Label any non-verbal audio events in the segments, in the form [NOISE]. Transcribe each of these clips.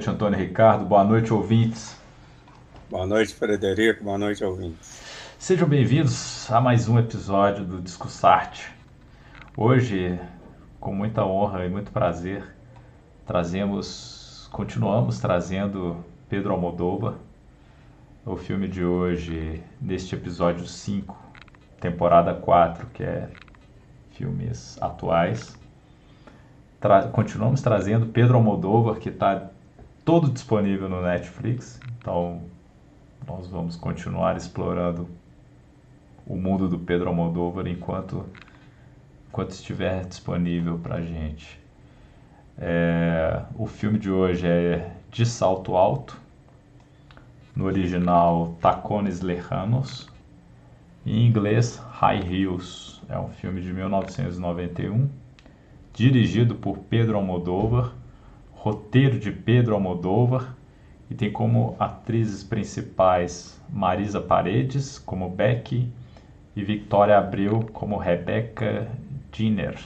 Noite, Antônio Ricardo. Boa noite, ouvintes. Boa noite, Frederico. Boa noite, ouvintes. Sejam bem-vindos a mais um episódio do Discussarte. Hoje, com muita honra e muito prazer, trazemos, continuamos trazendo Pedro Almodóvar. O filme de hoje, neste episódio 5, temporada 4, que é filmes atuais. Tra continuamos trazendo Pedro Almodóvar, que está todo disponível no Netflix. Então, nós vamos continuar explorando o mundo do Pedro Almodóvar enquanto, enquanto estiver disponível para gente. É, o filme de hoje é De Salto Alto, no original Tacones Lejanos, em inglês High Heels. É um filme de 1991, dirigido por Pedro Almodóvar, roteiro de Pedro Almodóvar e tem como atrizes principais Marisa Paredes como Becky e Victoria Abreu como Rebecca Dinner.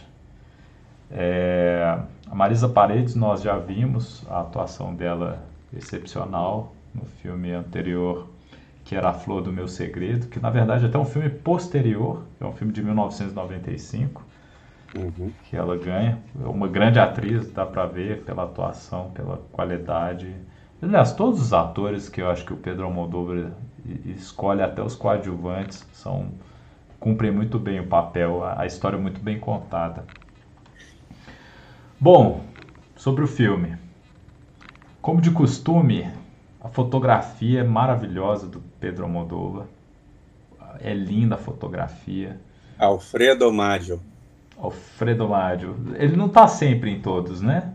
É, a Marisa Paredes nós já vimos a atuação dela excepcional no filme anterior que era A Flor do Meu Segredo, que na verdade é até um filme posterior, é um filme de 1995, uhum. que ela ganha. É uma grande atriz, dá para ver pela atuação, pela qualidade. Aliás, todos os atores que eu acho que o Pedro Almodóvar escolhe, até os coadjuvantes, são cumprem muito bem o papel, a história é muito bem contada. Bom, sobre o filme. Como de costume, a fotografia é maravilhosa do Pedro Almodóvar. É linda a fotografia. Alfredo Maggio. Alfredo Maggio. Ele não está sempre em todos, né?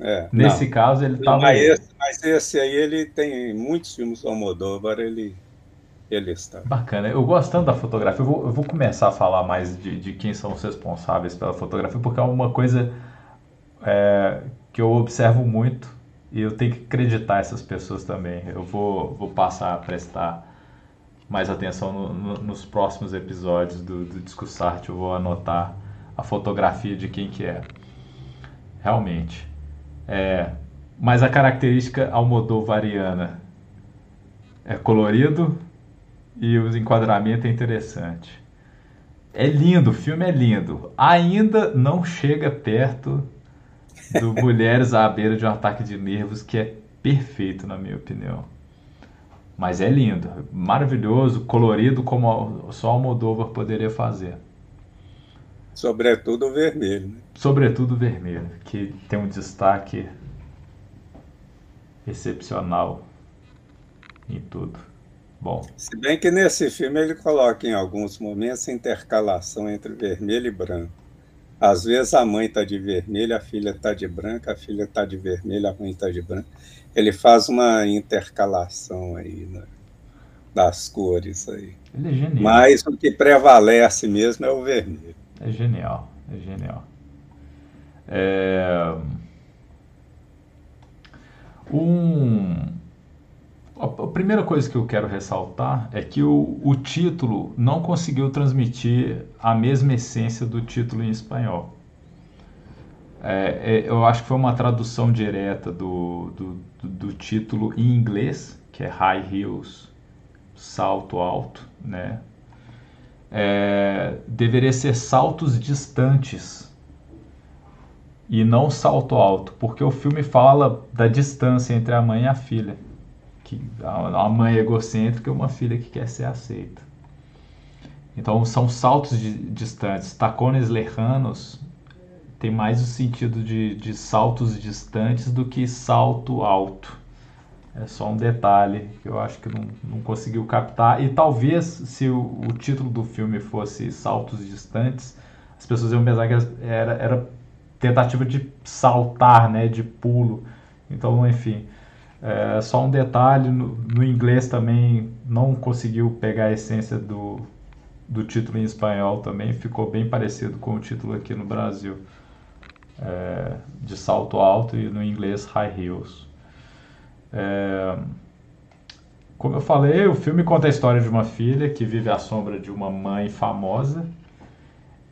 É, Nesse não. caso, ele estava. Mas, esse, mas esse aí, ele tem muitos filmes do Almodóvar, ele, ele está. Bacana. Eu gostando da fotografia, eu vou, eu vou começar a falar mais de, de, quem são os responsáveis pela fotografia, porque é uma coisa é, que eu observo muito e eu tenho que acreditar essas pessoas também. Eu vou, vou passar a prestar mais atenção no, no, nos próximos episódios do, do Discussarte. Eu vou anotar a fotografia de quem que é. Realmente. É, mas a característica almodovariana é colorido e o enquadramento é interessante. É lindo, o filme é lindo. Ainda não chega perto do [LAUGHS] Mulheres à beira de um ataque de nervos, que é perfeito, na minha opinião. Mas é lindo, maravilhoso, colorido, como só Almodóvar poderia fazer. Sobretudo o vermelho. Né? Sobretudo o vermelho, que tem um destaque excepcional em tudo. Bom. Se bem que nesse filme ele coloca em alguns momentos intercalação entre vermelho e branco. Às vezes a mãe está de vermelho, a filha está de branca, a filha está de vermelho, a mãe está de branca. Ele faz uma intercalação aí né, das cores aí. Ele é genial. Mas o que prevalece mesmo é o vermelho. É genial, é genial. É... Um a primeira coisa que eu quero ressaltar é que o, o título não conseguiu transmitir a mesma essência do título em espanhol. É, é, eu acho que foi uma tradução direta do, do, do, título em inglês, que é High Heels, salto alto, né? É, deveria ser saltos distantes e não salto alto, porque o filme fala da distância entre a mãe e a filha que uma mãe egocêntrica e uma filha que quer ser aceita. Então são saltos de, distantes. Tacones lejanos tem mais o sentido de, de saltos distantes do que salto alto. É só um detalhe que eu acho que não, não conseguiu captar. E talvez se o, o, título do filme fosse Saltos Distantes, as pessoas iam pensar que era, era tentativa de saltar, né, de pulo. Então, enfim, é, só um detalhe, no, no, inglês também não conseguiu pegar a essência do, do título em espanhol também, ficou bem parecido com o título aqui no Brasil, é, de salto alto e no inglês high heels. É, como eu falei, o filme conta a história de uma filha que vive à sombra de uma mãe famosa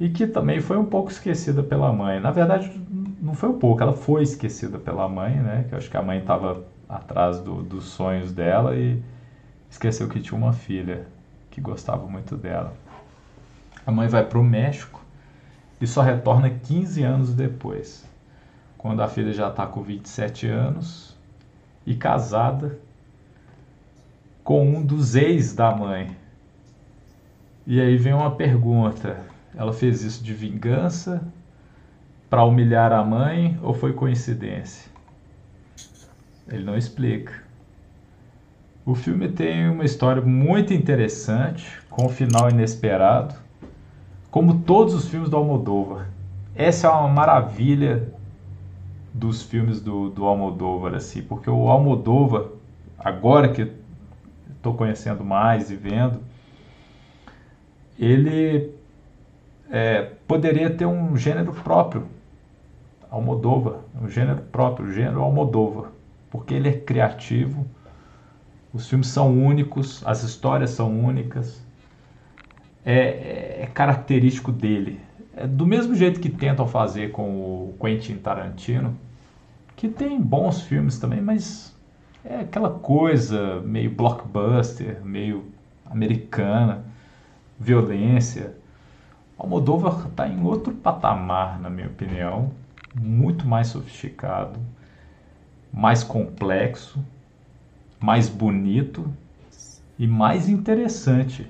e que também foi um pouco esquecida pela mãe. Na verdade, não foi um pouco, ela foi esquecida pela mãe, né? Que eu acho que a mãe estava atrás do, dos sonhos dela e esqueceu que tinha uma filha que gostava muito dela. A mãe vai para o México e só retorna 15 anos depois, quando a filha já está com 27 anos e casada com um dos ex da mãe. E aí vem uma pergunta: ela fez isso de vingança para humilhar a mãe ou foi coincidência? Ele não explica. O filme tem uma história muito interessante, com um final inesperado, como todos os filmes do Almodóvar. Essa é uma maravilha dos filmes do, do Almodóvar, assim, porque o Almodóvar, agora que estou conhecendo mais e vendo, ele é, poderia ter um gênero próprio, Almodóvar, um gênero próprio, o gênero Almodóvar, porque ele é criativo, os filmes são únicos, as histórias são únicas, é, é característico dele. É do mesmo jeito que tentam fazer com o Quentin Tarantino, que tem bons filmes também, mas é aquela coisa meio blockbuster, meio americana, violência. Almodóvar está em outro patamar, na minha opinião, muito mais sofisticado, mais complexo, mais bonito e mais interessante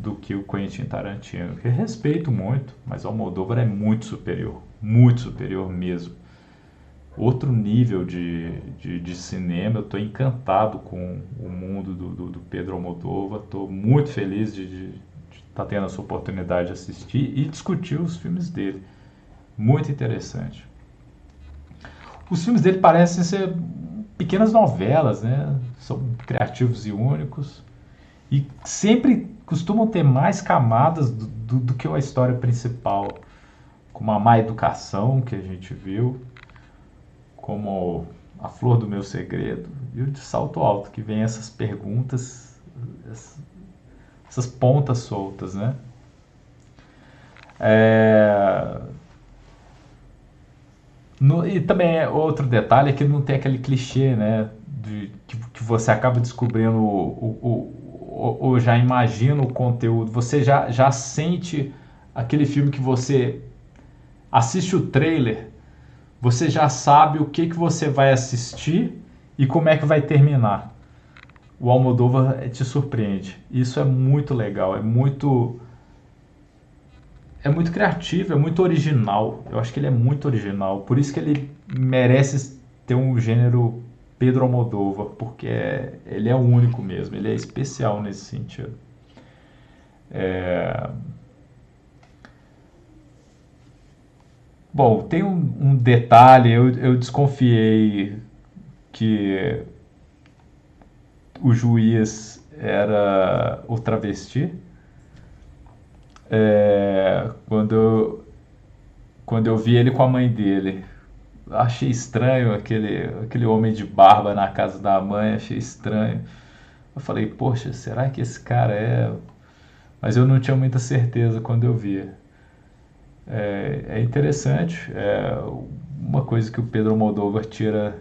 do que o Quentin Tarantino, que respeito muito, mas Almodóvar é muito superior, muito superior mesmo. Outro nível de, de, de cinema, eu estou encantado com o mundo do, do, do Pedro Almodóvar, estou muito feliz de estar tá tendo essa oportunidade de assistir e discutir os filmes dele. Muito interessante. Os filmes dele parecem ser pequenas novelas, né? São criativos e únicos. E sempre costumam ter mais camadas do, do, do que a história principal. Como a má educação que a gente viu, como a flor do meu segredo e o de salto alto, que vem essas perguntas, essas pontas soltas, né? É, no, e também é outro detalhe é que não tem aquele clichê, né? De, que, que você acaba descobrindo ou já imagina o conteúdo, você já, já sente aquele filme que você assiste o trailer, você já sabe o que, que você vai assistir e como é que vai terminar. O Almodóvar te surpreende. Isso é muito legal, é muito é muito criativo, é muito original. Eu acho que ele é muito original. Por isso que ele merece ter um gênero Pedro Almodóvar, porque é, ele é único mesmo, ele é especial nesse sentido. É... Bom, tem um, um detalhe, eu, eu desconfiei que o juiz era o travesti é, quando, quando eu vi ele com a mãe dele. Achei estranho aquele, aquele homem de barba na casa da mãe, achei estranho. Eu falei, poxa, será que esse cara é. Mas eu não tinha muita certeza quando eu via. É, é interessante, é uma coisa que o Pedro Moldova tira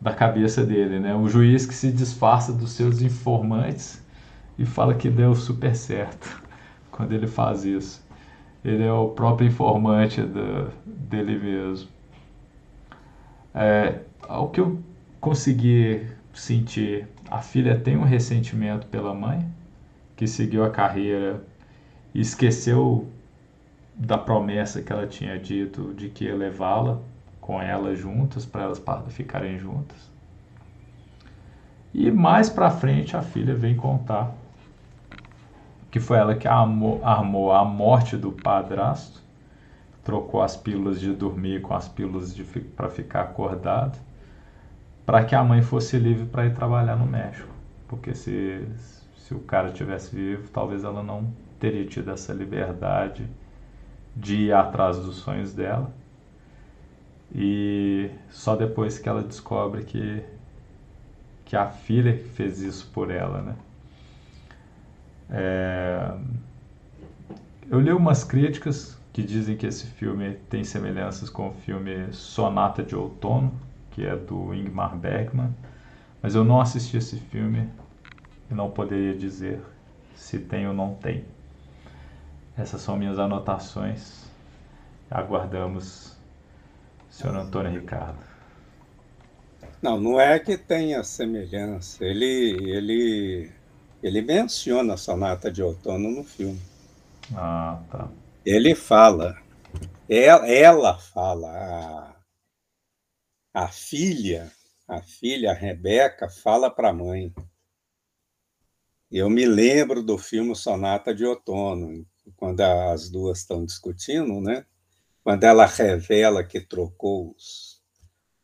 da cabeça dele, né? O juiz que se disfarça dos seus informantes e fala que deu super certo [LAUGHS] quando ele faz isso. Ele é o próprio informante do, dele mesmo. É, ao que eu consegui sentir, a filha tem um ressentimento pela mãe, que seguiu a carreira e esqueceu da promessa que ela tinha dito de que ia levá-la com ela juntas, para elas ficarem juntas. E mais para frente a filha vem contar que foi ela que armou, armou a morte do padrasto, trocou as pílulas de dormir com as pílulas para ficar acordado, para que a mãe fosse livre para ir trabalhar no México. Porque se, se o cara tivesse vivo, talvez ela não teria tido essa liberdade de ir atrás dos sonhos dela. E só depois que ela descobre que, que a filha fez isso por ela, né? É... Eu li umas críticas que dizem que esse filme tem semelhanças com o filme Sonata de Outono, que é do Ingmar Bergman, mas eu não assisti esse filme e não poderia dizer se tem ou não tem. Essas são minhas anotações. Aguardamos, senhor Antônio Ricardo. Não, não é que tenha semelhança. Ele, ele, ele menciona a sonata de outono no filme. Ah, tá. Ele fala, ela, ela fala, a, a filha, a filha, a Rebeca, fala para a mãe. Eu me lembro do filme Sonata de Outono, quando as duas estão discutindo, né? Quando ela revela que trocou os,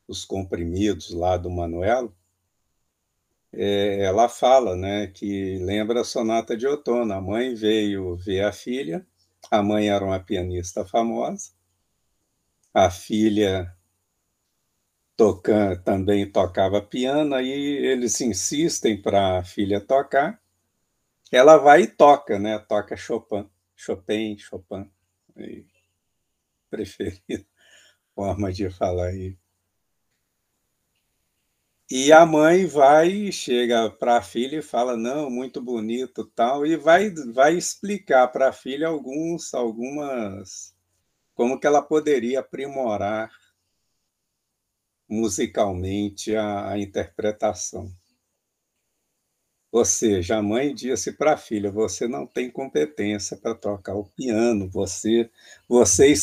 os comprimidos lá do Manuel, é, ela fala, né, que lembra a Sonata de Outono. A mãe veio ver a filha, a mãe era uma pianista famosa, a filha tocando, também tocava piano, aí eles insistem para a filha tocar, ela vai e toca, né? Toca Chopin, Chopin, Chopin, [LAUGHS] preferida forma de falar aí. E a mãe vai, chega para a filha e fala, não, muito bonito tal, e vai, vai explicar para a filha alguns, algumas, como que ela poderia aprimorar musicalmente a, a interpretação. Ou seja, a mãe disse para a filha: você não tem competência para tocar o piano, você, você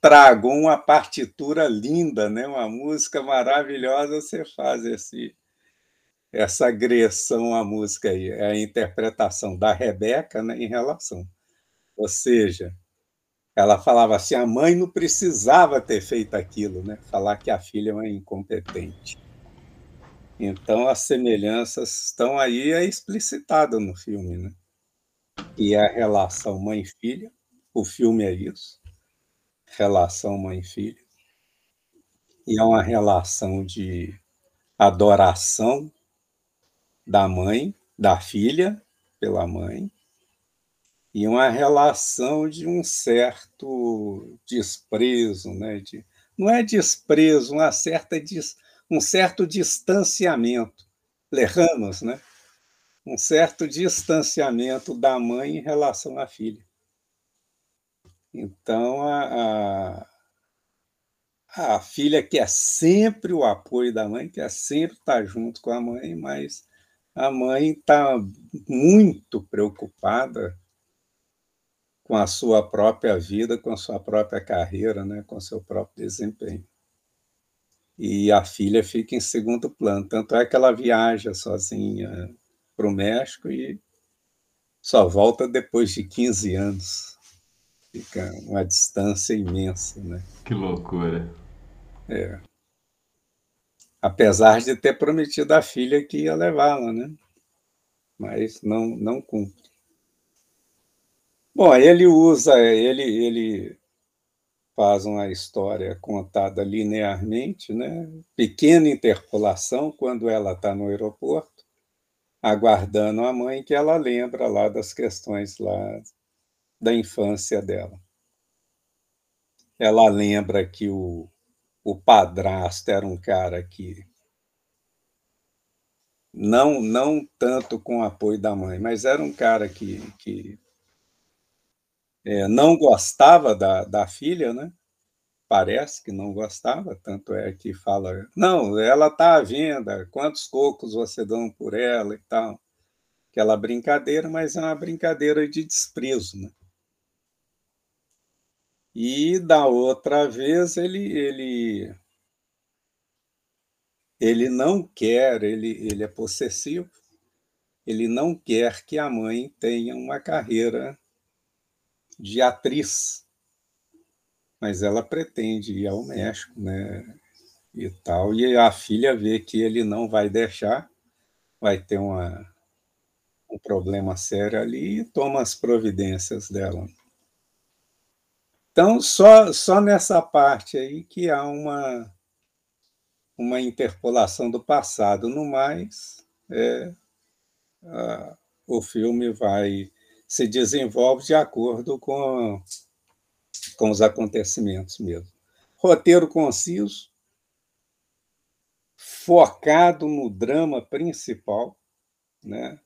tragou uma partitura linda, né? uma música maravilhosa, você faz esse, essa agressão à música aí, é a interpretação da Rebeca né, em relação. Ou seja, ela falava assim: a mãe não precisava ter feito aquilo, né? falar que a filha é uma incompetente. Então, as semelhanças estão aí é explicitado no filme, né? E é a relação mãe-filha, o filme é isso, relação mãe-filha, e é uma relação de adoração da mãe, da filha pela mãe, e uma relação de um certo desprezo, né? De, não é desprezo, uma certa des, um certo distanciamento, lerranos, né? um certo distanciamento da mãe em relação à filha. Então, a, a, a filha quer sempre o apoio da mãe, quer sempre estar junto com a mãe, mas a mãe está muito preocupada com a sua própria vida, com a sua própria carreira, né, com o seu próprio desempenho e a filha fica em segundo plano. Tanto é que ela viaja sozinha para o México e só volta depois de 15 anos. Fica uma distância imensa, né? Que loucura. É. Apesar de ter prometido à filha que ia levá-la, né? Mas não, não cumpre. Bom, ele usa, ele, ele faz uma história contada linearmente, né? pequena interpolação quando ela está no aeroporto, aguardando a mãe, que ela lembra lá das questões lá da infância dela. Ela lembra que o, o padrasto era um cara que não não tanto com o apoio da mãe, mas era um cara que, que é, não gostava da, da filha, né? Parece que não gostava, tanto é que fala, não, ela está à venda, quantos cocos você dão por ela e tal. Aquela brincadeira, mas é uma brincadeira de desprezo, né? E da outra vez ele ele ele não quer, ele ele é possessivo, ele não quer que a mãe tenha uma carreira de atriz, mas ela pretende ir ao México, né? E tal, e a filha vê que ele não vai deixar, vai ter uma, um problema sério ali e toma as providências dela. Então, só, só nessa parte aí que há uma, uma interpolação do passado. No mais, é, a, o filme vai se desenvolve de acordo com, com os acontecimentos mesmo. Roteiro conciso, focado no drama principal, né?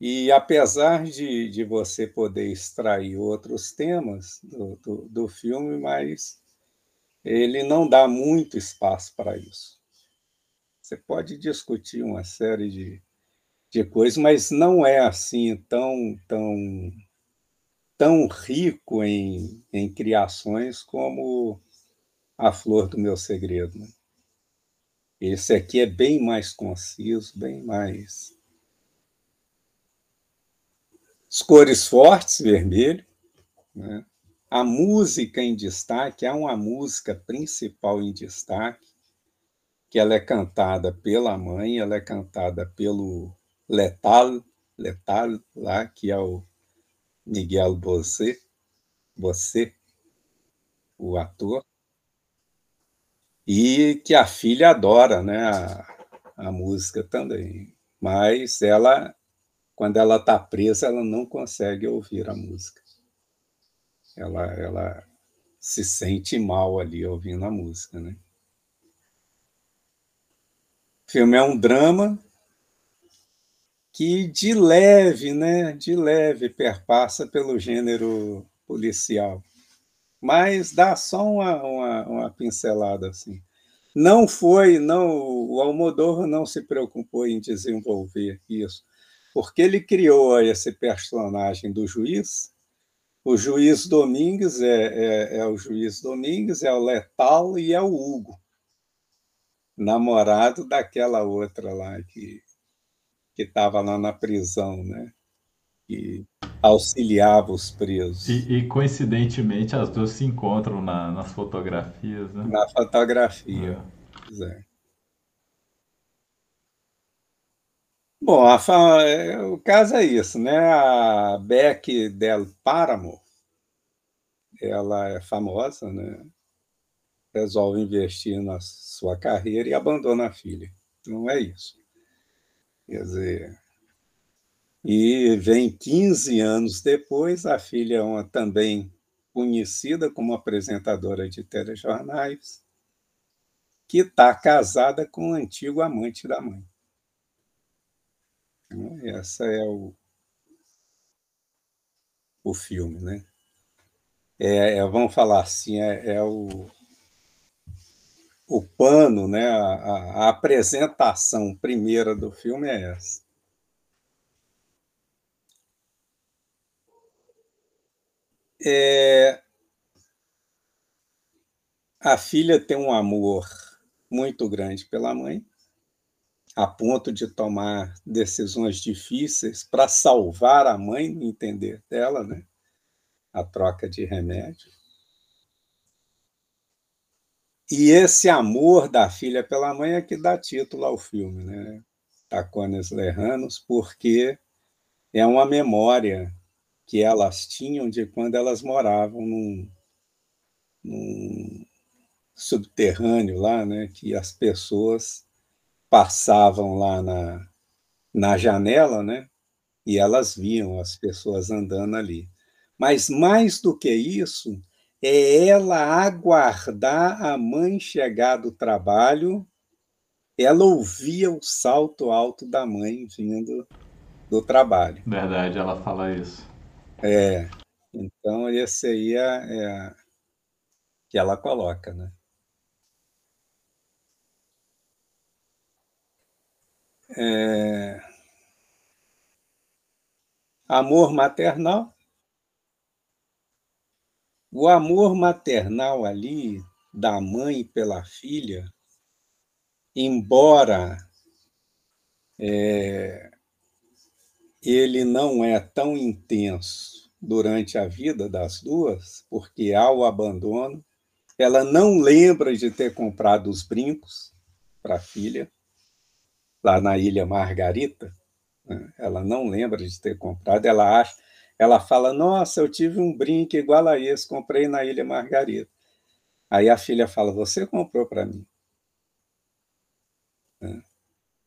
E apesar de, de você poder extrair outros temas do, do, do filme, mas ele não dá muito espaço para isso. Você pode discutir uma série de, de coisas, mas não é assim tão, tão, tão rico em, em criações como A Flor do Meu Segredo. Né? Esse aqui é bem mais conciso, bem mais as cores fortes, vermelho. Né? A música em destaque, há uma música principal em destaque, que ela é cantada pela mãe, ela é cantada pelo Letal, Letal lá, que é o Miguel Bosé, você, o ator, e que a filha adora né, a, a música também. Mas ela quando ela está presa, ela não consegue ouvir a música. Ela, ela se sente mal ali ouvindo a música, né? O filme é um drama que de leve, né, de leve perpassa pelo gênero policial, mas dá só uma, uma, uma pincelada assim. Não foi, não, o Almodóvar não se preocupou em desenvolver isso porque ele criou esse personagem do juiz. O juiz Domingues é, é, é o juiz Domingues, é o Letal e é o Hugo, namorado daquela outra lá que que estava lá na prisão, né? Que auxiliava os presos. E, e coincidentemente as duas se encontram na, nas fotografias, né? Na fotografia. É. Bom, a, é, o caso é isso, né? A Beck Del Páramo, ela é famosa, né? Resolve investir na sua carreira e abandona a filha. Não é isso. Quer dizer, e vem 15 anos depois, a filha é uma, também conhecida como apresentadora de telejornais, que está casada com o antigo amante da mãe. Né? Essa é o, o filme, né? É, é, vamos falar assim, é, é, o, o pano, né? A, a, a, apresentação primeira do filme é essa. É, a filha tem um amor muito grande pela mãe, a ponto de tomar decisões difíceis para salvar a mãe, no entender dela, né? a troca de remédio. E esse amor da filha pela mãe é que dá título ao filme, né? Tacones Lerranos, porque é uma memória que elas tinham de quando elas moravam num, num subterrâneo lá, né? Que as pessoas passavam lá na, na janela, né? E elas viam as pessoas andando ali. Mas mais do que isso, é ela aguardar a mãe chegar do trabalho, ela ouvia o salto alto da mãe vindo do trabalho. Verdade, ela fala isso. É. Então, esse aí é, é que ela coloca, né? É, amor maternal. O amor maternal ali da mãe pela filha, embora é, ele não é tão intenso durante a vida das duas, porque há o abandono, ela não lembra de ter comprado os brincos para a filha, lá na Ilha Margarita. Né? Ela não lembra de ter comprado, ela acha, ela fala: Nossa, eu tive um brinco igual a esse, comprei na Ilha Margarita. Aí a filha fala: Você comprou para mim. Né?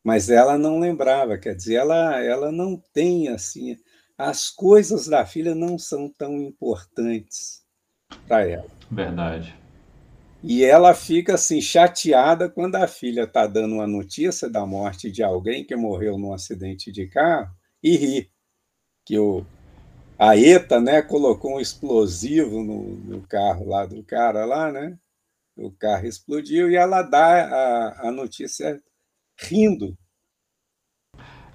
Mas ela não lembrava, quer dizer, ela, ela não tem assim. As coisas da filha não são tão importantes para ela. Verdade. E ela fica assim chateada quando a filha está dando uma notícia da morte de alguém que morreu num acidente de carro e ri que o a ETA, né, colocou um explosivo no, no carro lá do cara lá, né? O carro explodiu e ela dá a, a notícia rindo.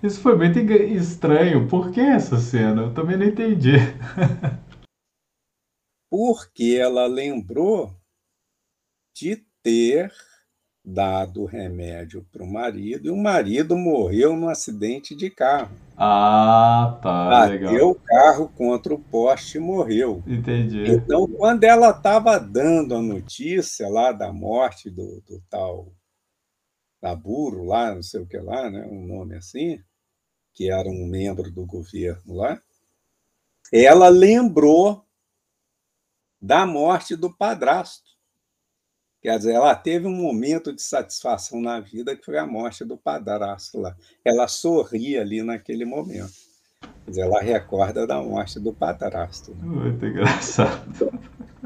Isso foi muito estranho. Por que essa cena? Eu também não entendi. [LAUGHS] Porque ela lembrou de ter dado remédio para o marido e o marido morreu num acidente de carro. Ah, tá. Bateu legal. o carro contra o poste e morreu. Entendi. Então, quando ela estava dando a notícia lá da morte do, do tal Taburo, lá, não sei o que lá, né, um nome assim, que era um membro do governo lá, ela lembrou da morte do padrasto. Quer dizer, ela teve um momento de satisfação na vida que foi a morte do padrasto lá. Ela sorria ali naquele momento. Quer dizer, ela recorda da morte do padrasto. Muito engraçado.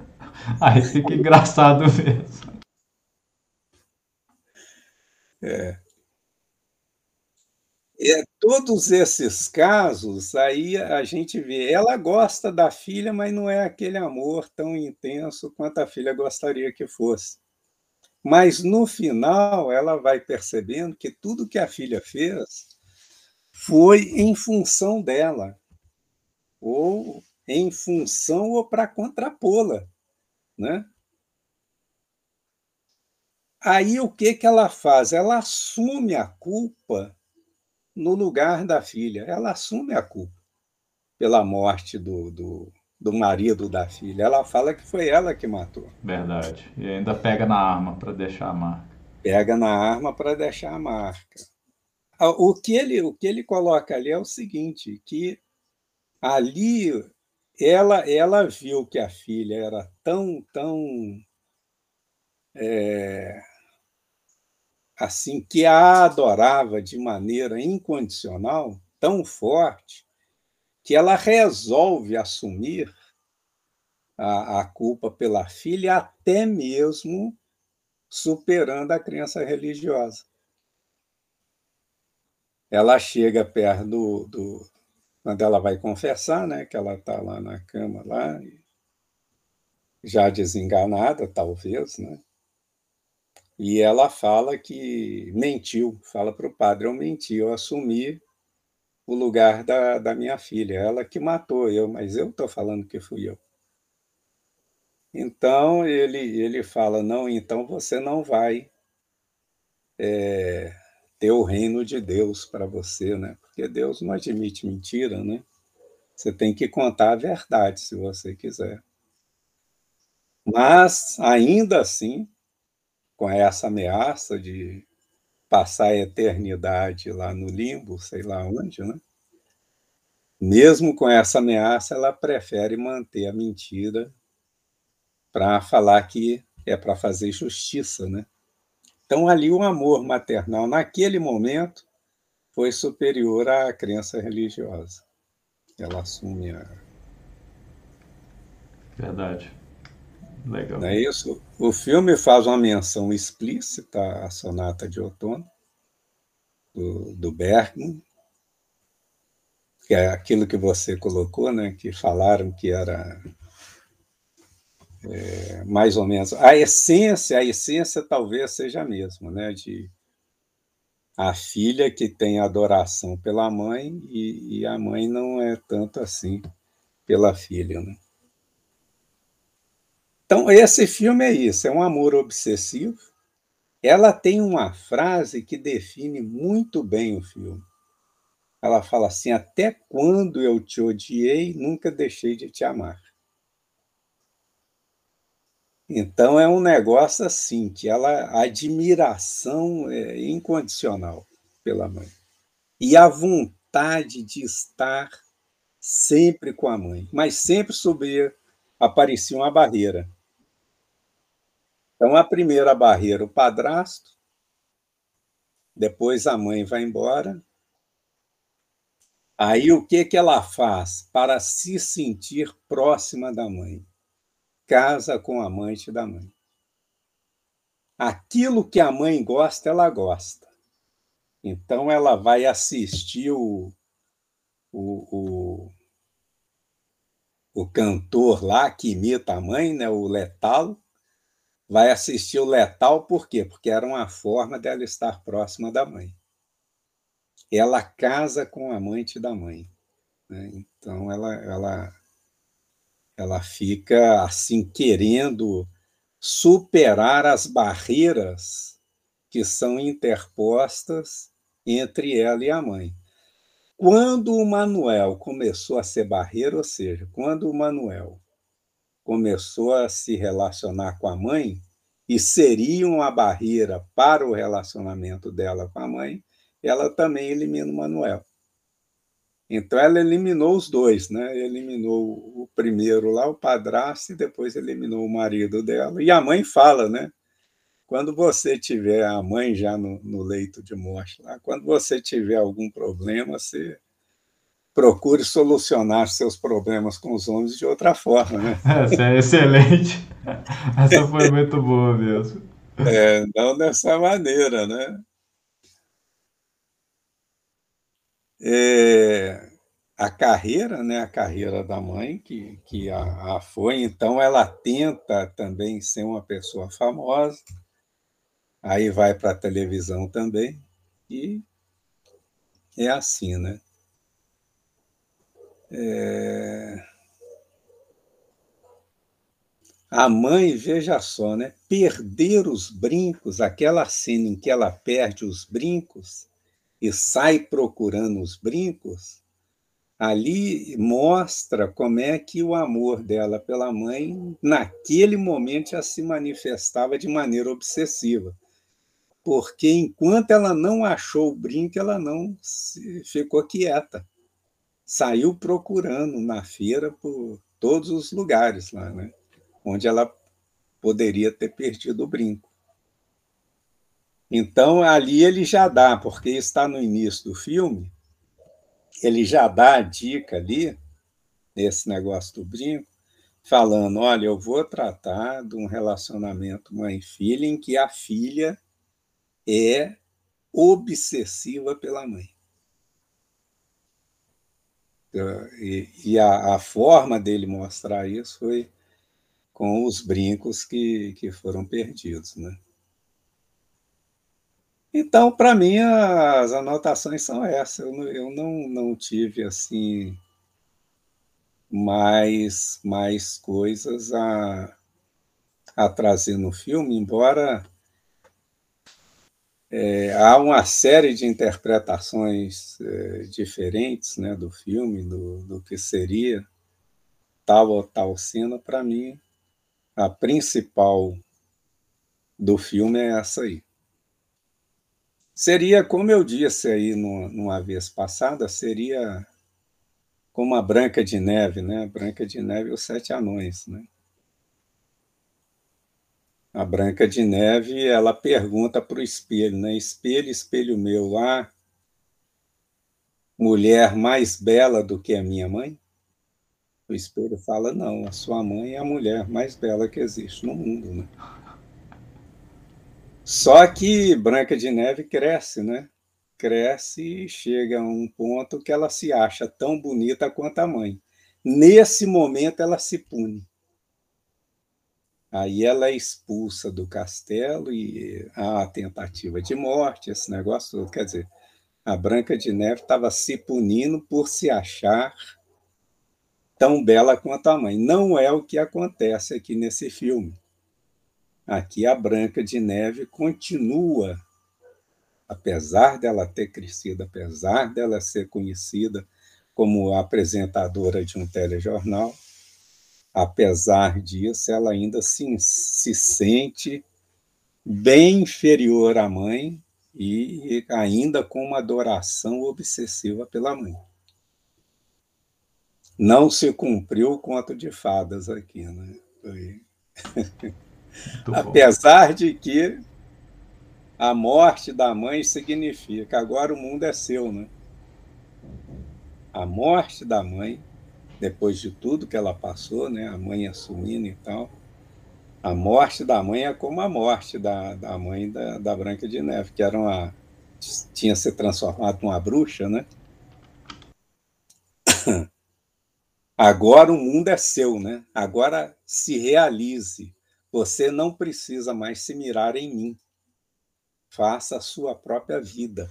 [LAUGHS] Aí fica engraçado mesmo. É. É, todos esses casos, aí a gente vê, ela gosta da filha, mas não é aquele amor tão intenso quanto a filha gostaria que fosse. Mas no final ela vai percebendo que tudo que a filha fez foi em função dela, ou em função ou para contrapô-la, né? Aí o que que ela faz? Ela assume a culpa no lugar da filha. Ela assume a culpa pela morte do, do, do marido da filha. Ela fala que foi ela que matou. Verdade. E ainda pega na arma para deixar a marca. Pega na arma para deixar a marca. Ah, o que, ele, o que ele coloca ali é o seguinte, que ali ela, ela viu que a filha era tão, tão é, assim, que a adorava de maneira incondicional, tão forte, que ela resolve assumir a, a culpa pela filha, até mesmo superando a crença religiosa. Ela chega perto do, do quando ela vai confessar, né, que ela está lá na cama lá, já desenganada, talvez, né? E ela fala que mentiu, fala para o padre: eu menti, eu assumi o lugar da, da minha filha. Ela que matou eu, mas eu estou falando que fui eu. Então ele, ele fala: não, então você não vai é, ter o reino de Deus para você, né? Porque Deus não admite mentira, né? Você tem que contar a verdade se você quiser. Mas, ainda assim, com essa ameaça de passar a eternidade lá no limbo, sei lá onde, né? Mesmo com essa ameaça, ela prefere manter a mentira para falar que é para fazer justiça, né? Então ali o amor maternal naquele momento foi superior à crença religiosa. Ela assume a verdade. Legal. Não é isso? O filme faz uma menção explícita à sonata de outono do, do Bergman, que é aquilo que você colocou, né, que falaram que era é, mais ou menos a essência, a essência talvez seja a mesma, né, de a filha que tem adoração pela mãe e, e a mãe não é tanto assim pela filha, né? Então esse filme é isso, é um amor obsessivo. Ela tem uma frase que define muito bem o filme ela fala assim: Até quando eu te odiei, nunca deixei de te amar. Então é um negócio assim, que ela admiração é incondicional pela mãe. E a vontade de estar sempre com a mãe, mas sempre subia, aparecia uma barreira. Então a primeira barreira, o padrasto, depois a mãe vai embora, Aí o que, que ela faz para se sentir próxima da mãe? casa com a amante da mãe. Aquilo que a mãe gosta, ela gosta. Então, ela vai assistir o, o, o, o cantor lá que imita a mãe, né, o Letal, vai assistir o Letal por quê? Porque era uma forma dela estar próxima da mãe. Ela casa com a amante da mãe. Né? Então, ela, ela, ela fica assim querendo superar as barreiras que são interpostas entre ela e a mãe. Quando o Manuel começou a ser barreira, ou seja, quando o Manuel começou a se relacionar com a mãe e seria uma barreira para o relacionamento dela com a mãe, ela também elimina o Manuel. Então ela eliminou os dois, né? Eliminou o primeiro lá, o padrasto, e depois eliminou o marido dela. E a mãe fala, né? Quando você tiver a mãe já no, no leito de morte lá, quando você tiver algum problema, você procure solucionar seus problemas com os homens de outra forma, né? [LAUGHS] Essa é excelente. Essa foi muito boa mesmo. É, não dessa maneira, né? É, a carreira, né, a carreira da mãe, que, que a, a foi, então ela tenta também ser uma pessoa famosa, aí vai para a televisão também, e é assim, né? É... A mãe, veja só, né? Perder os brincos, aquela cena em que ela perde os brincos e sai procurando os brincos, ali mostra como é que o amor dela pela mãe, naquele momento, já se manifestava de maneira obsessiva porque enquanto ela não achou o brinco, ela não ficou quieta. Saiu procurando na feira por todos os lugares lá, né? onde ela poderia ter perdido o brinco. Então, ali ele já dá, porque está no início do filme, ele já dá a dica ali, nesse negócio do brinco, falando: olha, eu vou tratar de um relacionamento mãe-filha em que a filha é obsessiva pela mãe. E, e a, a, forma dele mostrar isso foi com os brincos que, que foram perdidos. Né? Então, para mim, as anotações são essas. Eu, não, eu não, não tive assim mais, mais coisas a, a trazer no filme, embora é, há uma série de interpretações é, diferentes né, do filme, do, do que seria tal ou tal cena. Para mim, a principal do filme é essa aí. Seria, como eu disse aí numa vez passada, seria como a Branca de Neve, né? Branca de Neve e os Sete Anões, né? A Branca de Neve, ela pergunta para o espelho, né? Espelho, espelho meu, há mulher mais bela do que a minha mãe? O espelho fala, não, a sua mãe é a mulher mais bela que existe no mundo, né? Só que Branca de Neve cresce, né? Cresce e chega a um ponto que ela se acha tão bonita quanto a mãe. Nesse momento, ela se pune. Aí ela é expulsa do castelo e há a tentativa de morte, esse negócio. Quer dizer, a Branca de Neve estava se punindo por se achar tão bela quanto a mãe. Não é o que acontece aqui nesse filme. Aqui a Branca de Neve continua, apesar dela ter crescido, apesar dela ser conhecida como apresentadora de um telejornal, apesar disso, ela ainda se, se sente bem inferior à mãe e ainda com uma adoração obsessiva pela mãe. Não se cumpriu o conto de fadas aqui, né? [LAUGHS] Apesar de que a morte da mãe significa agora o mundo é seu, né? A morte da mãe depois de tudo que ela passou, né, a mãe assumindo e tal, A morte da mãe é como a morte da, da mãe da, da Branca de Neve, que era uma, tinha se transformado numa bruxa, né? [COUGHS] Agora o mundo é seu, né? Agora se realize. Você não precisa mais se mirar em mim. Faça a sua própria vida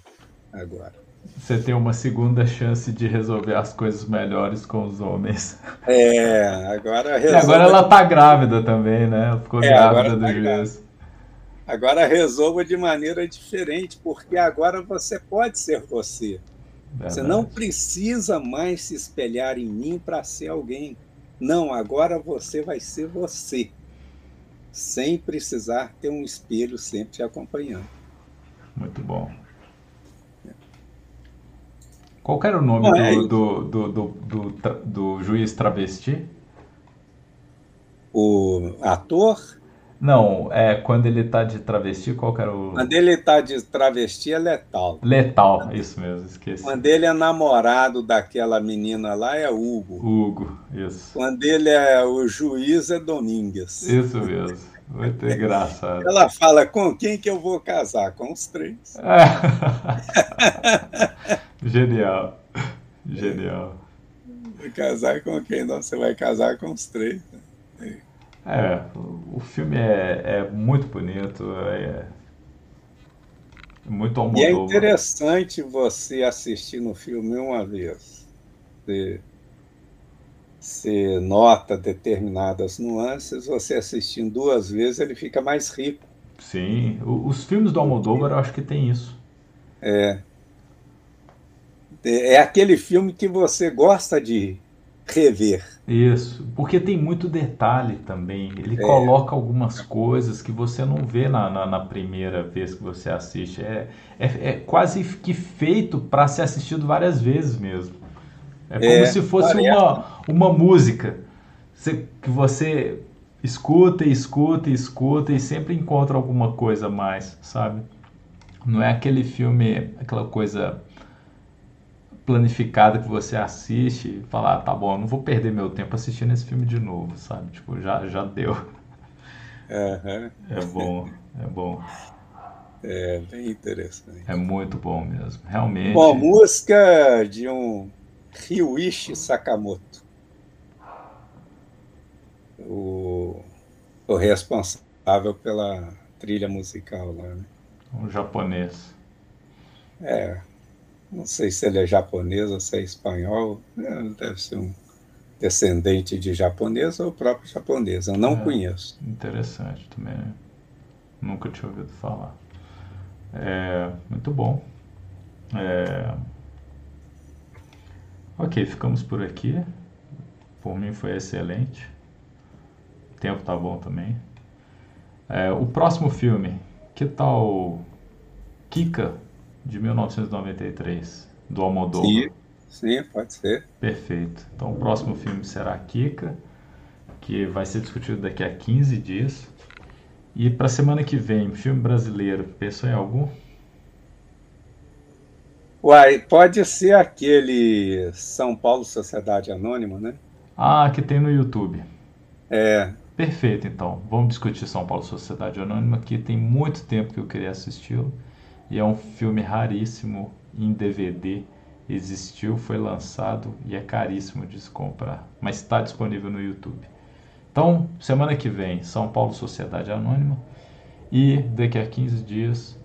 agora. Você tem uma segunda chance de resolver as coisas melhores com os homens. É, agora resolve... E agora ela tá grávida também, né? Ela ficou é, grávida do tá juiz. Agora resolva de maneira diferente, porque agora você pode ser você. Verdade. Você não precisa mais se espelhar em mim para ser alguém. Não, agora você vai ser você, sem precisar ter um espelho sempre te acompanhando. Muito bom. Qual era o nome é do, do, do, do, do, juiz travesti? O ator? Não, é quando ele tá de travesti, qual que era o. Quando ele tá de travesti é letal. Letal, isso mesmo, esqueci. Quando ele é namorado daquela menina lá é Hugo. Hugo, isso. Quando ele é o juiz é Domingues. Isso mesmo. Muito engraçado. [LAUGHS] Ela fala: com quem que eu vou casar? Com os três. É. [LAUGHS] Genial. Genial. Vai casar com quem? Não, você vai casar com os três. É, o filme é, é muito bonito, é muito Almodóvar. E é interessante você assistir no filme uma vez. Você, você nota determinadas nuances, você assistindo duas vezes ele fica mais rico. Sim, os filmes do Almodóvar eu acho que tem isso. É. É aquele filme que você gosta de rever. Isso, porque tem muito detalhe também. Ele é. coloca algumas coisas que você não vê na, na, na primeira vez que você assiste. É, é, é quase que feito para ser assistido várias vezes mesmo. É como é, se fosse uma, uma música que você escuta e escuta e escuta e sempre encontra alguma coisa a mais, sabe? Não é aquele filme, aquela coisa planificada que você assiste e fala, ah, tá bom, não vou perder meu tempo assistindo esse filme de novo, sabe? Tipo, já, já deu. Uhum. É bom, é bom. É bem interessante. É muito bom mesmo, realmente. Bom, música de um Ryuichi Sakamoto. O, o responsável pela trilha musical lá, né? Um japonês. É, não sei se ele é japonês ou se é espanhol, é, deve ser um descendente de japonês ou próprio japonês, eu não é, conheço. Interessante também, nunca tinha ouvido falar. É, muito bom. É... Ok, ficamos por aqui. Por mim foi excelente. O tempo tá bom também. É, o próximo filme, que tal Kika de 1993, do Almodóvar. Sim, sim, pode ser. Perfeito. Então o próximo filme será Kika, que vai ser discutido daqui a 15 dias. E para semana que vem, filme brasileiro, pensou em algum? Uai, pode ser aquele São Paulo Sociedade Anônima, né? Ah, que tem no YouTube. É. Perfeito, então. Vamos discutir São Paulo Sociedade Anônima, que tem muito tempo que eu queria assisti-lo. E é um filme raríssimo em DVD. Existiu, foi lançado e é caríssimo de se comprar. Mas está disponível no YouTube. Então, semana que vem, São Paulo Sociedade Anônima. E daqui a 15 dias,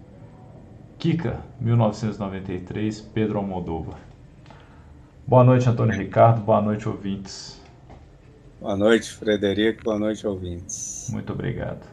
Kika, 1993, Pedro Almodóvar. Boa noite, Antônio Ricardo. Boa noite, ouvintes. Boa noite, Frederico. Boa noite, ouvintes. Muito obrigado.